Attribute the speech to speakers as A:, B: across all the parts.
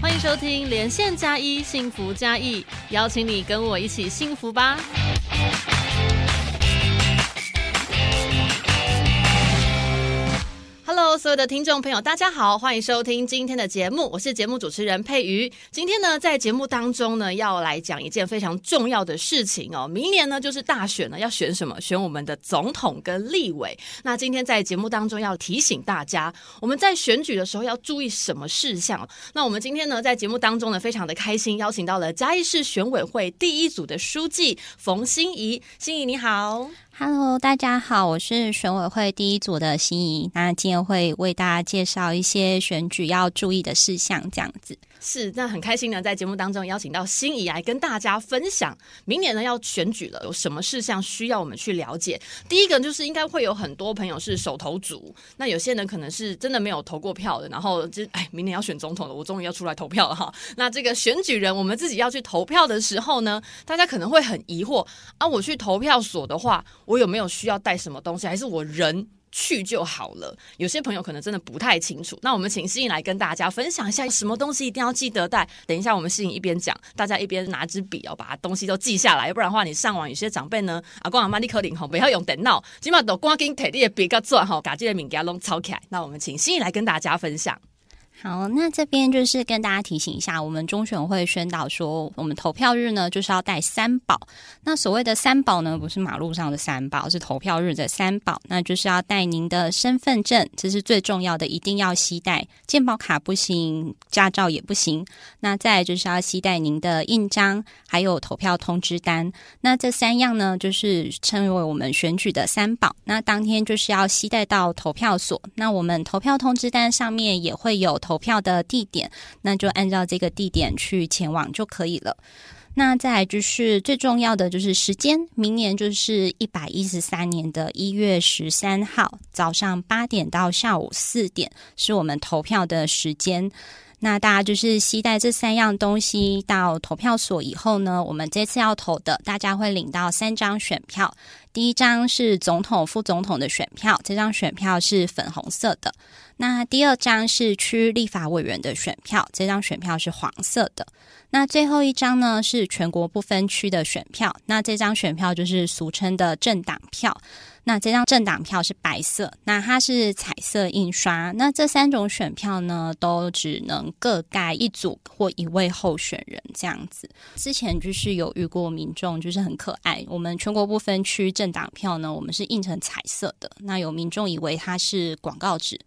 A: 欢迎收听连线加一幸福加一，邀请你跟我一起幸福吧。所有的听众朋友，大家好，欢迎收听今天的节目，我是节目主持人佩瑜。今天呢，在节目当中呢，要来讲一件非常重要的事情哦。明年呢，就是大选了，要选什么？选我们的总统跟立委。那今天在节目当中要提醒大家，我们在选举的时候要注意什么事项？那我们今天呢，在节目当中呢，非常的开心，邀请到了嘉义市选委会第一组的书记冯心怡。心怡你好。
B: Hello，大家好，我是选委会第一组的心仪。那今天会为大家介绍一些选举要注意的事项，这样子。
A: 是，那很开心呢，在节目当中邀请到心仪来跟大家分享，明年呢要选举了，有什么事项需要我们去了解？第一个就是应该会有很多朋友是手头足，那有些人可能是真的没有投过票的，然后就哎，明年要选总统了，我终于要出来投票了哈。那这个选举人，我们自己要去投票的时候呢，大家可能会很疑惑啊，我去投票所的话，我有没有需要带什么东西，还是我人？去就好了。有些朋友可能真的不太清楚，那我们请心颖来跟大家分享一下，什么东西一定要记得带。等一下，我们心颖一边讲，大家一边拿支笔哦，把东西都记下来。要不然的话，你上网有些长辈呢，阿公阿妈你可领吼，不要用电脑，起码都赶紧摕你的笔个做吼，把这些物件拢抄起来。那我们请心颖来跟大家分享。
B: 好，那这边就是跟大家提醒一下，我们中选会宣导说，我们投票日呢就是要带三宝。那所谓的三宝呢，不是马路上的三宝，是投票日的三宝。那就是要带您的身份证，这是最重要的，一定要携带。健保卡不行，驾照也不行。那再就是要携带您的印章，还有投票通知单。那这三样呢，就是称为我们选举的三宝。那当天就是要携带到投票所。那我们投票通知单上面也会有。投票的地点，那就按照这个地点去前往就可以了。那再就是最重要的就是时间，明年就是一百一十三年的一月十三号早上八点到下午四点是我们投票的时间。那大家就是携带这三样东西到投票所以后呢，我们这次要投的，大家会领到三张选票。第一张是总统、副总统的选票，这张选票是粉红色的。那第二张是区立法委员的选票，这张选票是黄色的。那最后一张呢是全国不分区的选票，那这张选票就是俗称的政党票。那这张政党票是白色，那它是彩色印刷。那这三种选票呢，都只能各盖一组或一位候选人这样子。之前就是有遇过民众，就是很可爱。我们全国不分区政党票呢，我们是印成彩色的。那有民众以为它是广告纸。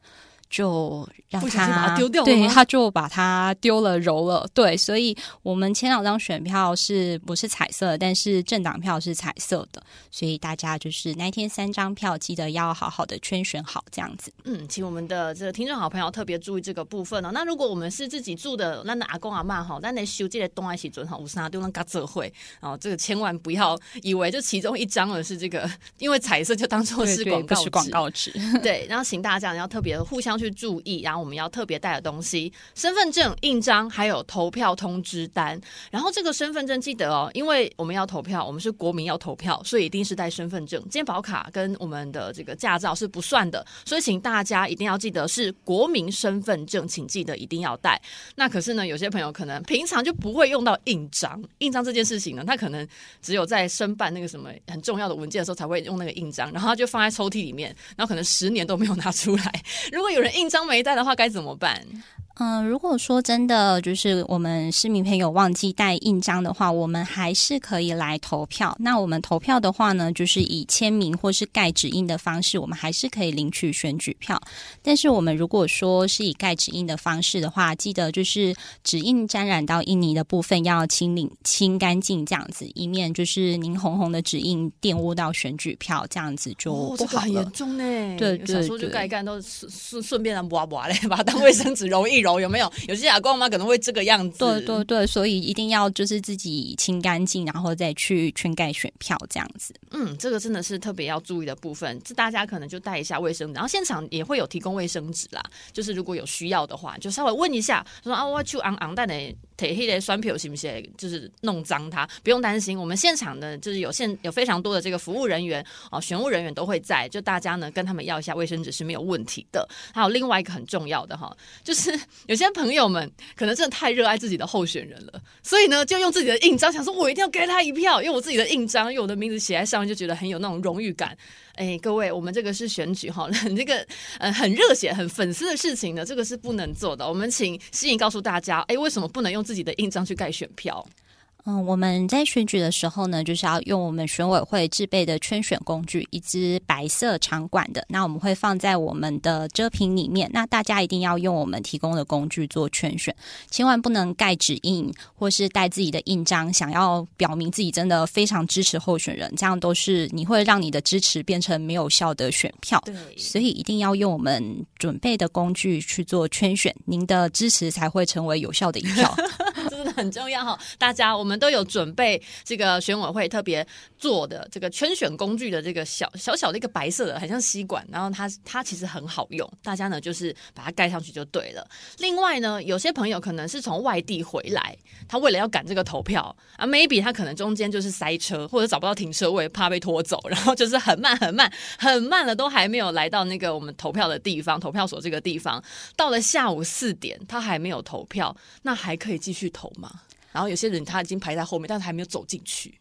B: 就让他
A: 丢掉，
B: 对，他就把它丢了揉了，对，所以我们前两张选票是不是彩色？但是政党票是彩色的，所以大家就是那天三张票记得要好好的圈选好，这样子。
A: 嗯，请我们的这个听众好朋友特别注意这个部分哦。那如果我们是自己住的，那阿公阿妈哈，那那修这个东爱起准哈，五十拿丢那嘎子会哦，这个千万不要以为就其中一张而是这个，因为彩色就当做是广告
B: 广告纸。
A: 对，然后请大家要特别互相。去注意，然后我们要特别带的东西：身份证、印章，还有投票通知单。然后这个身份证记得哦，因为我们要投票，我们是国民要投票，所以一定是带身份证。健保卡跟我们的这个驾照是不算的，所以请大家一定要记得是国民身份证，请记得一定要带。那可是呢，有些朋友可能平常就不会用到印章，印章这件事情呢，他可能只有在申办那个什么很重要的文件的时候才会用那个印章，然后他就放在抽屉里面，然后可能十年都没有拿出来。如果有人印章没带的话，该怎么办？
B: 嗯，如果说真的就是我们市民朋友忘记带印章的话，我们还是可以来投票。那我们投票的话呢，就是以签名或是盖指印的方式，我们还是可以领取选举票。但是我们如果说是以盖指印的方式的话，记得就是指印沾染到印泥的部分要清理清干净，这样子，以免就是您红红的指印玷污到选举票，这样子就不好了。
A: 很严重呢。
B: 对对
A: 对，就盖一盖都顺顺便让刮刮嘞，把它当卫生纸揉一揉。有没有有些阿公阿妈可能会这个样子？
B: 对对对，所以一定要就是自己清干净，然后再去圈盖选票这样子。
A: 嗯，这个真的是特别要注意的部分。这大家可能就带一下卫生纸，然后现场也会有提供卫生纸啦。就是如果有需要的话，就稍微问一下，说啊，我去昂昂蛋的。铁黑的酸票行不行？就是弄脏它，不用担心。我们现场呢，就是有现有非常多的这个服务人员哦，选务人员都会在，就大家呢跟他们要一下卫生纸是没有问题的。还有另外一个很重要的哈，就是 有些朋友们可能真的太热爱自己的候选人了，所以呢就用自己的印章，想说我一定要给他一票，用我自己的印章，用我的名字写在上面，就觉得很有那种荣誉感。哎，各位，我们这个是选举哈，这个呃很热血、很粉丝的事情呢，这个是不能做的。我们请吸引告诉大家，哎，为什么不能用自己的印章去盖选票？
B: 嗯，我们在选举的时候呢，就是要用我们选委会制备的圈选工具，一支白色长管的，那我们会放在我们的遮屏里面。那大家一定要用我们提供的工具做圈选，千万不能盖指印或是带自己的印章，想要表明自己真的非常支持候选人，这样都是你会让你的支持变成没有效的选票。
A: 对，
B: 所以一定要用我们准备的工具去做圈选，您的支持才会成为有效的一票。
A: 很重要哈，大家我们都有准备这个选委会特别做的这个圈选工具的这个小小小的一个白色的，很像吸管，然后它它其实很好用，大家呢就是把它盖上去就对了。另外呢，有些朋友可能是从外地回来，他为了要赶这个投票啊，maybe 他可能中间就是塞车或者找不到停车位，怕被拖走，然后就是很慢很慢很慢了，都还没有来到那个我们投票的地方，投票所这个地方，到了下午四点，他还没有投票，那还可以继续投。然后有些人他已经排在后面，但是还没有走进去。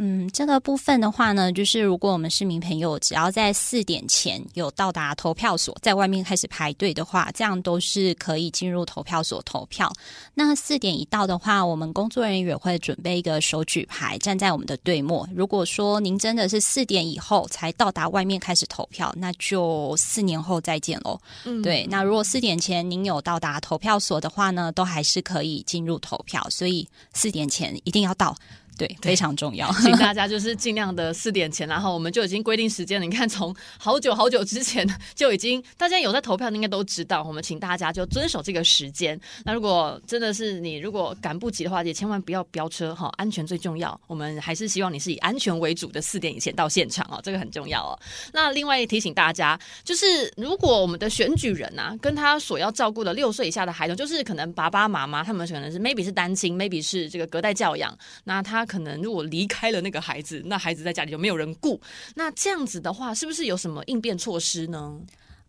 B: 嗯，这个部分的话呢，就是如果我们市民朋友只要在四点前有到达投票所，在外面开始排队的话，这样都是可以进入投票所投票。那四点一到的话，我们工作人员会准备一个手举牌，站在我们的队末。如果说您真的是四点以后才到达外面开始投票，那就四年后再见喽。嗯，对。那如果四点前您有到达投票所的话呢，都还是可以进入投票。所以四点前一定要到。对，非常重要，
A: 请大家就是尽量的四点前，然后我们就已经规定时间了。你看，从好久好久之前就已经，大家有在投票，应该都知道。我们请大家就遵守这个时间。那如果真的是你如果赶不及的话，也千万不要飙车哈，安全最重要。我们还是希望你是以安全为主的，四点以前到现场哦，这个很重要哦。那另外提醒大家，就是如果我们的选举人啊，跟他所要照顾的六岁以下的孩童，就是可能爸爸妈妈他们可能是 maybe 是单亲，maybe 是这个隔代教养，那他。可能如果离开了那个孩子，那孩子在家里就没有人顾。那这样子的话，是不是有什么应变措施呢？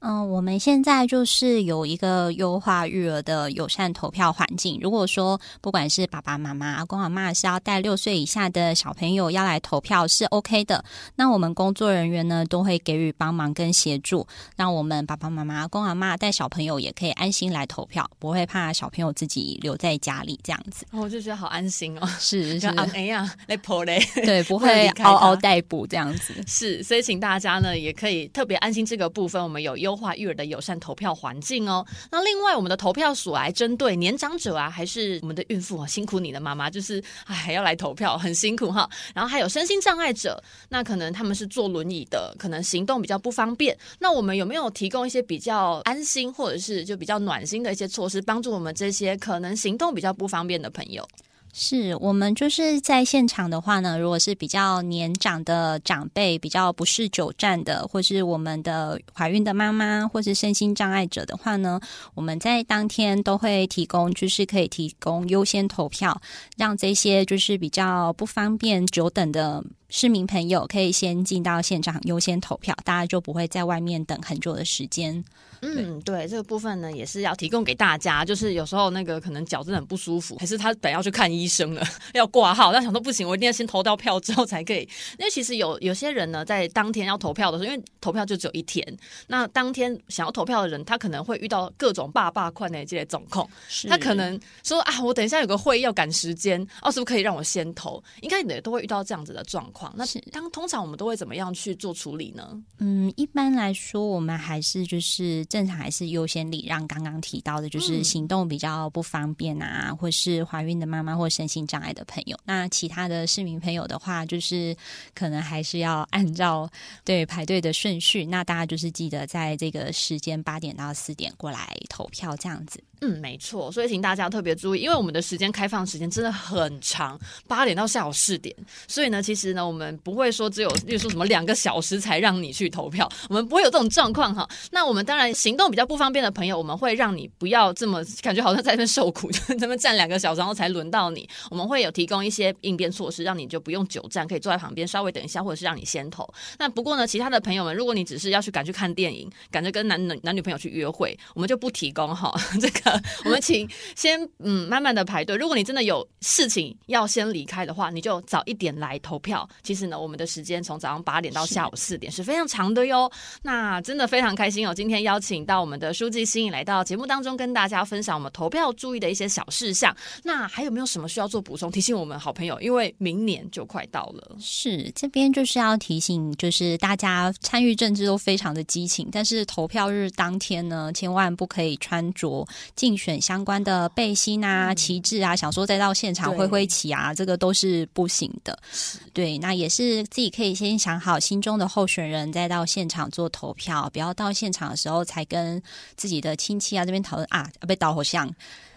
B: 嗯，我们现在就是有一个优化育儿的友善投票环境。如果说不管是爸爸妈妈、阿公阿妈是要带六岁以下的小朋友要来投票，是 OK 的。那我们工作人员呢，都会给予帮忙跟协助，让我们爸爸妈妈、阿公阿妈带小朋友也可以安心来投票，不会怕小朋友自己留在家里这样子。
A: 我就觉得好安心哦，
B: 是是，
A: 哎呀，来跑嘞，
B: 对，不 会嗷嗷待哺这样子。
A: 是，所以请大家呢，也可以特别安心这个部分，我们有优。优化育儿的友善投票环境哦。那另外，我们的投票所来针对年长者啊，还是我们的孕妇啊，辛苦你的，妈妈，就是哎要来投票，很辛苦哈。然后还有身心障碍者，那可能他们是坐轮椅的，可能行动比较不方便。那我们有没有提供一些比较安心，或者是就比较暖心的一些措施，帮助我们这些可能行动比较不方便的朋友？
B: 是我们就是在现场的话呢，如果是比较年长的长辈，比较不是久站的，或是我们的怀孕的妈妈，或是身心障碍者的话呢，我们在当天都会提供，就是可以提供优先投票，让这些就是比较不方便久等的。市民朋友可以先进到现场优先投票，大家就不会在外面等很久的时间。
A: 嗯，对，这个部分呢也是要提供给大家。就是有时候那个可能脚真的很不舒服，还是他本要去看医生了，要挂号，但想说不行，我一定要先投到票之后才可以。因为其实有有些人呢，在当天要投票的时候，因为投票就只有一天，那当天想要投票的人，他可能会遇到各种爸爸困难这些状况。他可能说啊，我等一下有个会议要赶时间，哦，是不是可以让我先投？应该也都会遇到这样子的状况。那是当通常我们都会怎么样去做处理呢？
B: 嗯，一般来说，我们还是就是正常，还是优先礼让刚刚提到的，就是行动比较不方便啊，或是怀孕的妈妈或身心障碍的朋友。那其他的市民朋友的话，就是可能还是要按照对排队的顺序。那大家就是记得在这个时间八点到四点过来投票，这样子。
A: 嗯，没错，所以请大家特别注意，因为我们的时间开放时间真的很长，八点到下午四点，所以呢，其实呢，我们不会说只有，例如说什么两个小时才让你去投票，我们不会有这种状况哈。那我们当然行动比较不方便的朋友，我们会让你不要这么感觉好像在那边受苦，就这边站两个小时，然后才轮到你。我们会有提供一些应变措施，让你就不用久站，可以坐在旁边稍微等一下，或者是让你先投。那不过呢，其他的朋友们，如果你只是要去赶去看电影，赶着跟男男男女朋友去约会，我们就不提供哈。这个 我们请。先嗯，慢慢的排队。如果你真的有事情要先离开的话，你就早一点来投票。其实呢，我们的时间从早上八点到下午四点是非常长的哟。那真的非常开心哦，今天邀请到我们的书记新颖来到节目当中，跟大家分享我们投票注意的一些小事项。那还有没有什么需要做补充？提醒我们好朋友，因为明年就快到了。
B: 是这边就是要提醒，就是大家参与政治都非常的激情，但是投票日当天呢，千万不可以穿着竞选相关。的背心啊、旗帜啊，想说再到现场挥挥旗啊，这个都是不行的。对，那也是自己可以先想好心中的候选人，再到现场做投票，不要到现场的时候才跟自己的亲戚啊这边讨论啊，被导火像。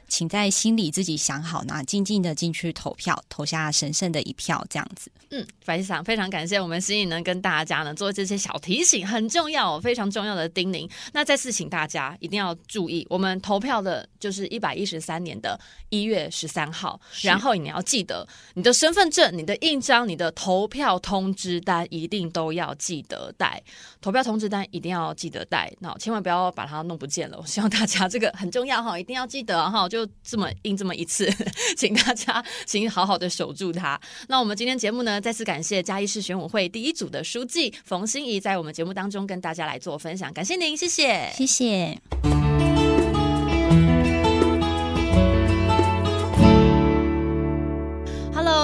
B: 请在心里自己想好，那静静的进去投票，投下神圣的一票，这样子。
A: 嗯，非常非常感谢我们心颖能跟大家呢做这些小提醒，很重要，非常重要的叮咛。那再次请大家一定要注意，我们投票的就是一百一十三年的一月十三号，然后你要记得你的身份证、你的印章、你的投票通知单一定都要记得带，投票通知单一定要记得带，那千万不要把它弄不见了。我希望大家这个很重要哈，一定要记得哈，就。就这么印这么一次，请大家请好好的守住它。那我们今天节目呢，再次感谢嘉义市选委会第一组的书记冯心怡，在我们节目当中跟大家来做分享，感谢您，谢谢，
B: 谢谢。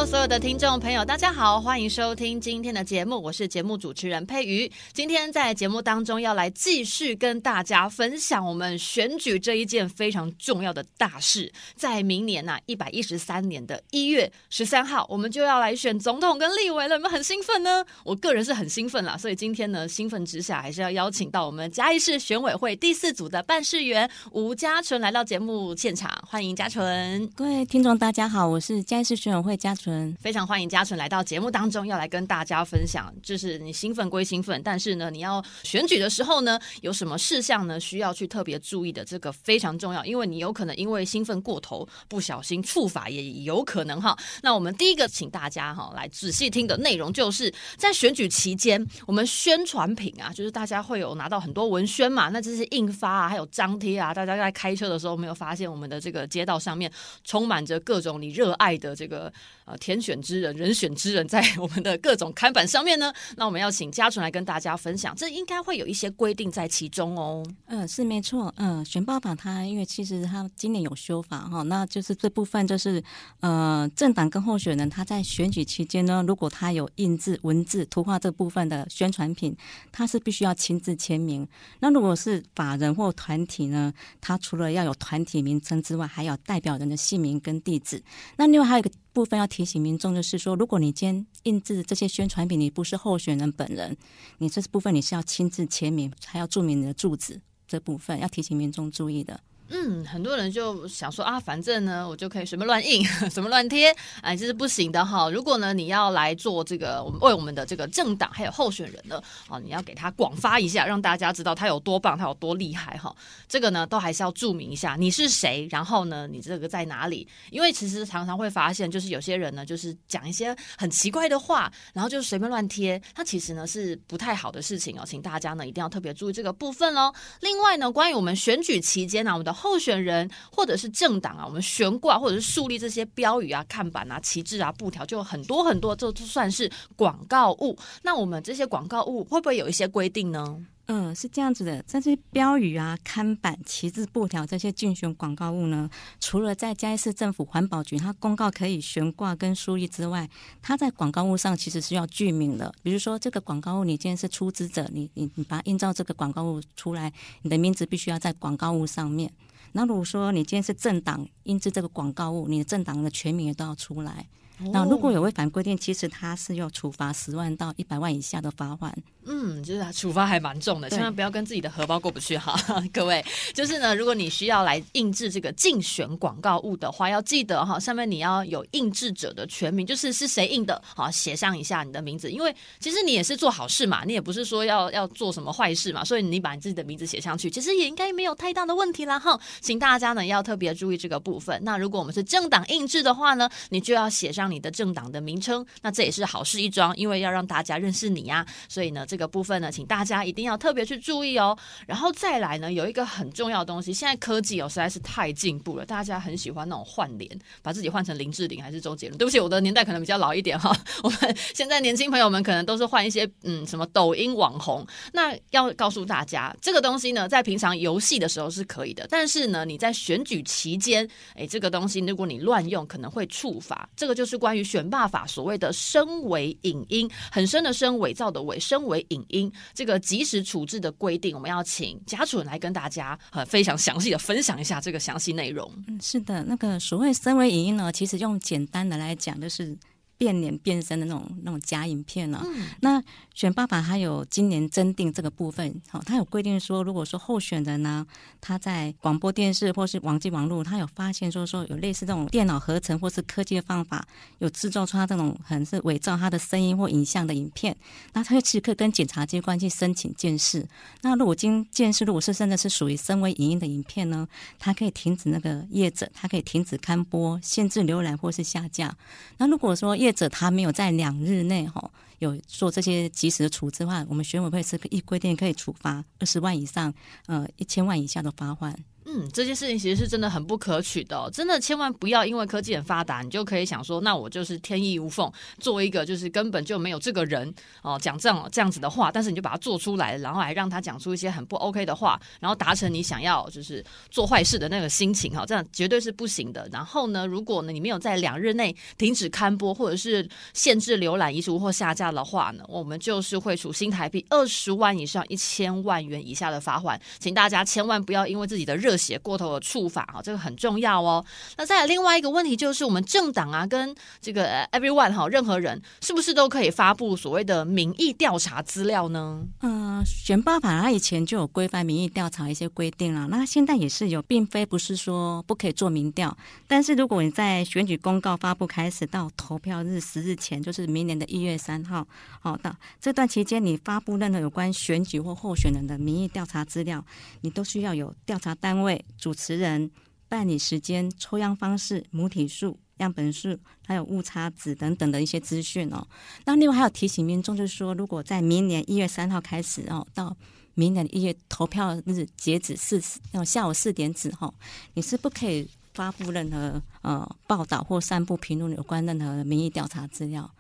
A: 所有的听众朋友，大家好，欢迎收听今天的节目，我是节目主持人佩瑜。今天在节目当中要来继续跟大家分享我们选举这一件非常重要的大事。在明年呐，一百一十三年的一月十三号，我们就要来选总统跟立委了，有没有很兴奋呢？我个人是很兴奋啦，所以今天呢，兴奋之下还是要邀请到我们嘉义市选委会第四组的办事员吴嘉纯来到节目现场，欢迎嘉纯。
C: 各位听众大家好，我是嘉义市选委会嘉纯。
A: 非常欢迎嘉纯来到节目当中，要来跟大家分享。就是你兴奋归兴奋，但是呢，你要选举的时候呢，有什么事项呢需要去特别注意的？这个非常重要，因为你有可能因为兴奋过头，不小心触法也有可能哈。那我们第一个请大家哈来仔细听的内容，就是在选举期间，我们宣传品啊，就是大家会有拿到很多文宣嘛，那这些印发啊，还有张贴啊，大家在开车的时候没有发现我们的这个街道上面充满着各种你热爱的这个。呃，天选之人，人选之人，在我们的各种看板上面呢。那我们要请嘉纯来跟大家分享，这应该会有一些规定在其中哦。
C: 嗯，是没错。嗯，选报法它因为其实它今年有修法哈，那就是这部分就是呃，政党跟候选人他在选举期间呢，如果他有印制文字、图画这部分的宣传品，他是必须要亲自签名。那如果是法人或团体呢，他除了要有团体名称之外，还有代表人的姓名跟地址。那另外还有一个。部分要提醒民众，就是说，如果你今天印制这些宣传品，你不是候选人本人，你这部分你是要亲自签名，还要注明你的住址，这部分要提醒民众注意的。
A: 嗯，很多人就想说啊，反正呢，我就可以随便乱印，什么乱贴，哎，这是不行的哈。如果呢，你要来做这个，我们为我们的这个政党还有候选人呢，啊，你要给他广发一下，让大家知道他有多棒，他有多厉害哈。这个呢，都还是要注明一下你是谁，然后呢，你这个在哪里？因为其实常常会发现，就是有些人呢，就是讲一些很奇怪的话，然后就随便乱贴，他其实呢是不太好的事情哦，请大家呢一定要特别注意这个部分喽。另外呢，关于我们选举期间呢，我们的候选人或者是政党啊，我们悬挂或者是树立这些标语啊、看板啊、旗帜啊、布条，就很多很多，这都算是广告物。那我们这些广告物会不会有一些规定呢？
C: 嗯，是这样子的，这些标语啊、看板、旗帜、布条这些竞选广告物呢，除了在嘉义市政府环保局它公告可以悬挂跟树立之外，它在广告物上其实是要具名的。比如说，这个广告物你今天是出资者，你你你把它印照这个广告物出来，你的名字必须要在广告物上面。那如果说你今天是政党印制这个广告物，你的政党的全名也都要出来。那如果有违反规定，其实他是要处罚十万到一百万以下的罚款。
A: 嗯，就是处罚还蛮重的，千万不要跟自己的荷包过不去哈，各位。就是呢，如果你需要来印制这个竞选广告物的话，要记得哈，上面你要有印制者的全名，就是是谁印的，好写上一下你的名字，因为其实你也是做好事嘛，你也不是说要要做什么坏事嘛，所以你把你自己的名字写上去，其实也应该没有太大的问题啦哈。请大家呢要特别注意这个部分。那如果我们是政党印制的话呢，你就要写上你的政党的名称，那这也是好事一桩，因为要让大家认识你呀、所以呢，这个部分呢，请大家一定要特别去注意哦。然后再来呢，有一个很重要的东西，现在科技哦实在是太进步了，大家很喜欢那种换脸，把自己换成林志玲还是周杰伦。对不起，我的年代可能比较老一点哈。我们现在年轻朋友们可能都是换一些嗯什么抖音网红。那要告诉大家，这个东西呢，在平常游戏的时候是可以的，但是呢，你在选举期间，哎，这个东西如果你乱用，可能会处罚。这个就是关于选罢法所谓的身为影音，很深的声，伪造的伪，身为影音这个及时处置的规定，我们要请贾主任来跟大家呃非常详细的分享一下这个详细内容。
C: 嗯，是的，那个所谓身为影音呢，其实用简单的来讲，就是变脸变身的那种那种假影片呢、那选爸爸他有今年增订这个部分，好、他有规定说，如果说候选人呢，他在广播电视或是网际网络，他有发现说说有类似这种电脑合成或是科技的方法，有制造出他这种可能是伪造他的声音或影像的影片，那他就其实可以跟检察机关去申请监视。那如果经监视，如果是真的是属于声为影音的影片呢，他可以停止那个业者，他可以停止刊播、限制浏览或是下架。那如果说业或者他没有在两日内哈有做这些及时的处置的话，我们选委会是可以规定可以处罚二十万以上呃一千万以下的罚款。
A: 嗯，这件事情其实是真的很不可取的、真的千万不要因为科技很发达，你就可以想说，那我就是天衣无缝，做一个就是根本就没有这个人哦讲这样这样子的话，但是你就把它做出来，然后还让他讲出一些很不 OK 的话，然后达成你想要就是做坏事的那个心情哈、哦，这样绝对是不行的。然后呢，如果呢你没有在两日内停止刊播或者是限制浏览、移除或下架的话呢，我们就是会处新台币二十万以上一千万元以下的罚款，请大家千万不要因为自己的热血过头的处罚哈，这个很重要哦。那再来另外一个问题就是，我们政党啊跟这个 everyone 哈，任何人是不是都可以发布所谓的民意调查资料呢？
C: 嗯、选罢法它以前就有规范民意调查一些规定了，那现在也是有，并非不是说不可以做民调，但是如果你在选举公告发布开始到投票日十日前，就是明年的一月三号，好、到这段期间，你发布任何有关选举或候选人的民意调查资料，你都需要有调查单位、主持人、办理时间、抽样方式、母体数。样本数还有误差值等等的一些资讯哦。那另外还有提醒民众，就是说，如果在明年一月三号开始哦，到明年一月投票日截止四呃下午四点止哈，你是不可以发布任何呃报道或散布评论有关任何民意调查资料。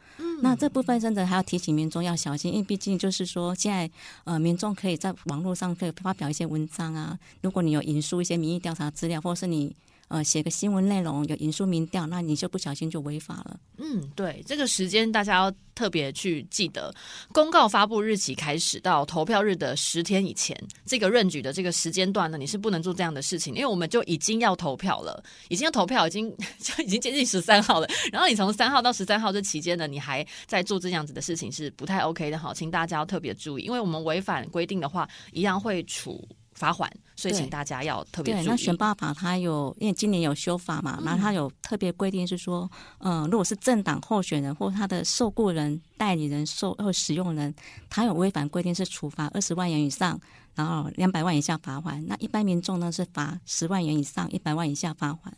C: 那这部分真的还要提醒民众要小心，因为毕竟就是说，现在呃民众可以在网络上可以发表一些文章啊，如果你有引述一些民意调查资料，或是你呃写个新闻内容有引述民调，那你就不小心就违法了。
A: 嗯，对，这个时间大家要特别去记得，公告发布日期开始到投票日的十天以前，这个任举的这个时间段呢，你是不能做这样的事情，因为我们就已经要投票了，已经要投票，已经就 已经接近十三号了。然后你从三号到十三号这期间呢，你还在做这样子的事情是不太 OK 的哈，请大家要特别注意，因为我们违反规定的话，一样会处罚款，所以请大家要特别
C: 对，
A: 注意。
C: 那选罢法它有，因为今年有修法嘛，然后它有特别规定是说，嗯、如果是政党候选人或他的受雇人、代理人、受或使用人，他有违反规定是处罚二十万元以上，然后两百万以下罚款。那一般民众呢是罚十万元以上一百万以下罚款。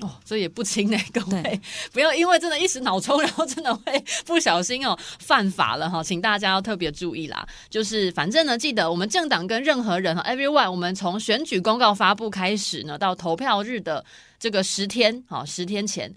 A: 哦，这也不轻呢，各位不要因为真的一时脑抽，然后真的会不小心哦犯法了哈，请大家要特别注意啦。就是反正呢，记得我们政党跟任何人哈，everyone，我们从选举公告发布开始呢，到投票日的这个十天，好十天前。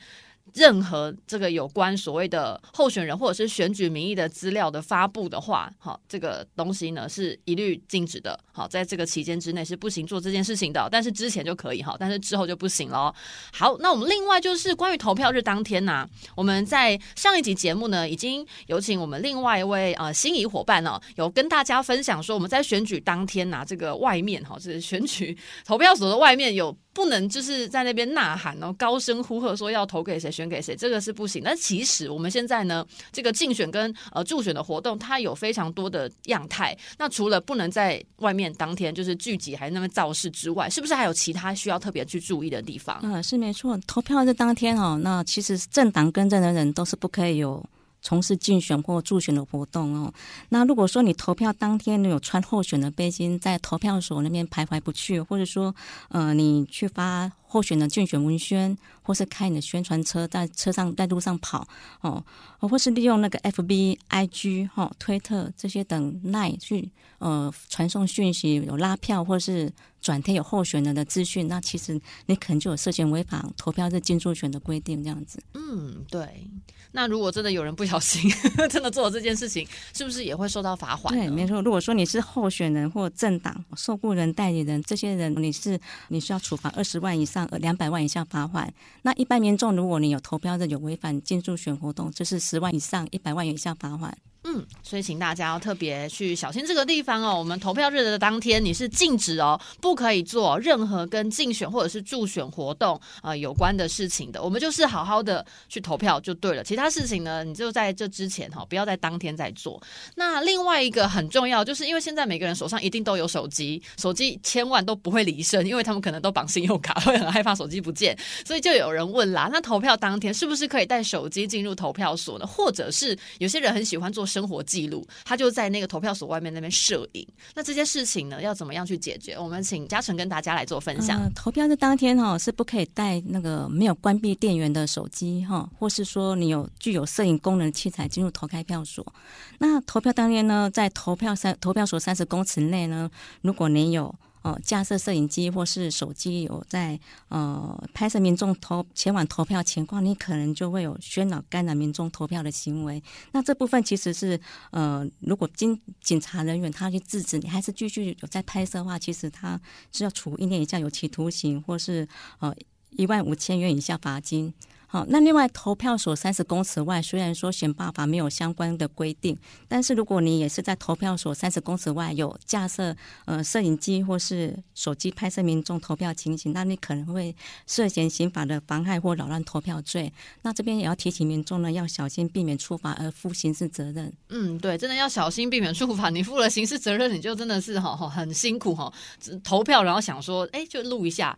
A: 任何这个有关所谓的候选人或者是选举民意的资料的发布的话，好，这个东西呢是一律禁止的。好，在这个期间之内是不行做这件事情的，但是之前就可以哈，但是之后就不行了。好，那我们另外就是关于投票日当天呐、我们在上一集节目呢，已经有请我们另外一位呃心仪伙伴哦，有跟大家分享说，我们在选举当天呐、这个外面哈，是选举投票所的外面有不能就是在那边呐喊哦，高声呼喝说要投给谁、选给谁，这个是不行。但其实我们现在呢，这个竞选跟呃助选的活动，它有非常多的样态。那除了不能在外面当天就是聚集，还那么造势之外，是不是还有其他需要特别去注意的地方？
C: 嗯，是没错。投票的当天哦，那其实政党跟任的人都是不可以有。从事竞选或助选的活动哦，那如果说你投票当天你有穿候选的背心在投票所那边徘徊不去，或者说呃你去发候选的竞选文宣，或是开你的宣传车在车上在路上跑哦，或是利用那个 F B I G 哈推特这些等耐去呃传送讯息有拉票或是。转贴有候选人的资讯，那其实你可能就有涉嫌违反投票日进驻权的规定，这样子。
A: 嗯，对。那如果真的有人不小心 真的做了这件事情，是不是也会受到罚款？
C: 对，没错。如果说你是候选人或政党受雇人、代理人，这些人你是你需要处罚二十万以上两百万以下罚款。那一般民众，如果你有投标的有违反竞注选活动，就是十万以上一百万元以下罚款。
A: 嗯，所以请大家要特别去小心这个地方哦。我们投票日的当天，你是禁止哦，不可以做任何跟竞选或者是助选活动啊有关的事情的。我们就是好好的去投票就对了。其他事情呢，你就在这之前哈，不要在当天再做。那另外一个很重要，就是因为现在每个人手上一定都有手机，手机千万都不会离身，因为他们可能都绑信用卡，会很害怕手机不见。所以就有人问啦，那投票当天是不是可以带手机进入投票所呢？或者是有些人很喜欢做。生活记录，他就在那个投票所外面那边摄影。那这些事情呢，要怎么样去解决？我们请嘉诚跟大家来做分享。
C: 投票的当天哈，是不可以带那个没有关闭电源的手机哈，或是说你有具有摄影功能器材进入投开票所。那投票当天呢，在投票三投票所三十公尺内呢，如果你有。哦，架设摄影机或是手机有在呃拍摄民众投前往投票情况，你可能就会有喧扰干扰民众投票的行为。那这部分其实是呃，如果经警察人员他去制止，你还是继续有在拍摄的话，其实他是要处一年以下有期徒刑，或是呃一万五千元以下罚金。好，那另外投票所三十公尺外，虽然说选罢法没有相关的规定，但是如果你也是在投票所三十公尺外有架设呃摄影机或是手机拍摄民众投票情形，那你可能会涉嫌刑法的妨害或扰乱投票罪。那这边也要提醒民众呢，要小心避免处罚而负刑事责任。
A: 嗯，对，真的要小心避免处罚，你负了刑事责任，你就真的是哈很辛苦哈。投票然后想说，哎，就录一下。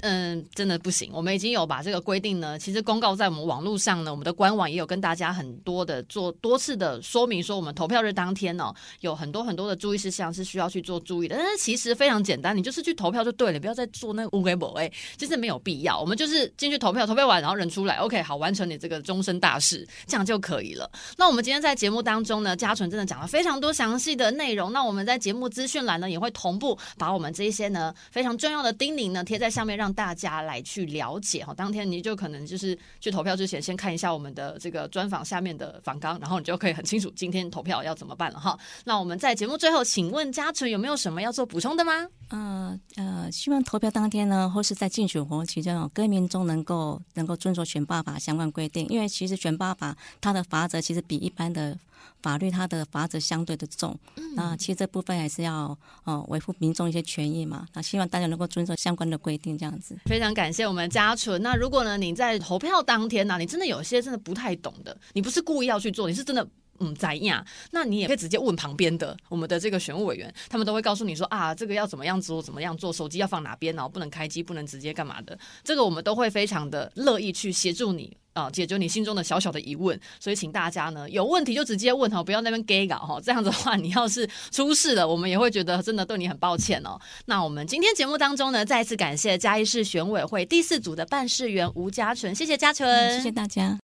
A: 嗯，真的不行。我们已经有把这个规定呢，其实公公告在我们网络上呢，我们的官网也有跟大家很多的做多次的说明，说我们投票日当天呢，有很多很多的注意事项是需要去做注意的。但是其实非常简单，你就是去投票就对了，不要再做那乌龟某哎，其实没有必要。我们就是进去投票，投票完然后人出来，OK，好，完成你这个终身大事，这样就可以了。那我们今天在节目当中呢，嘉纯真的讲了非常多详细的内容。那我们在节目资讯栏呢，也会同步把我们这一些呢非常重要的叮咛呢贴在上面。让大家来去了解哈，当天你就可能就是去投票之前，先看一下我们的这个专访下面的访纲，然后你就可以很清楚今天投票要怎么办了哈。那我们在节目最后，请问嘉纯有没有什么要做补充的吗？
C: 嗯呃，希望投票当天呢，或是在竞选活动期间哦，各民众能够能够遵守选罢法相关规定，因为其实选罢法它的法则其实比一般的。法律它的法则相对的重，那其实这部分还是要哦维护民众一些权益嘛。那希望大家能够遵守相关的规定，这样子。
A: 非常感谢我们嘉纯。那如果呢你在投票当天呢，你真的有些真的不太懂的，你不是故意要去做，你是真的嗯在样，那你也可以直接问旁边的我们的这个选务委员，他们都会告诉你说啊，这个要怎么样做，怎么样做，手机要放哪边哦，不能开机，不能直接干嘛的。这个我们都会非常的乐意去协助你。啊，解决你心中的小小的疑问，所以请大家呢有问题就直接问哈，不要那边 gay 搞哈，这样子的话，你要是出事了，我们也会觉得真的对你很抱歉哦。那我们今天节目当中呢，再次感谢嘉义市选委会第四组的办事员吴嘉纯，谢谢嘉纯，
C: 谢谢大家。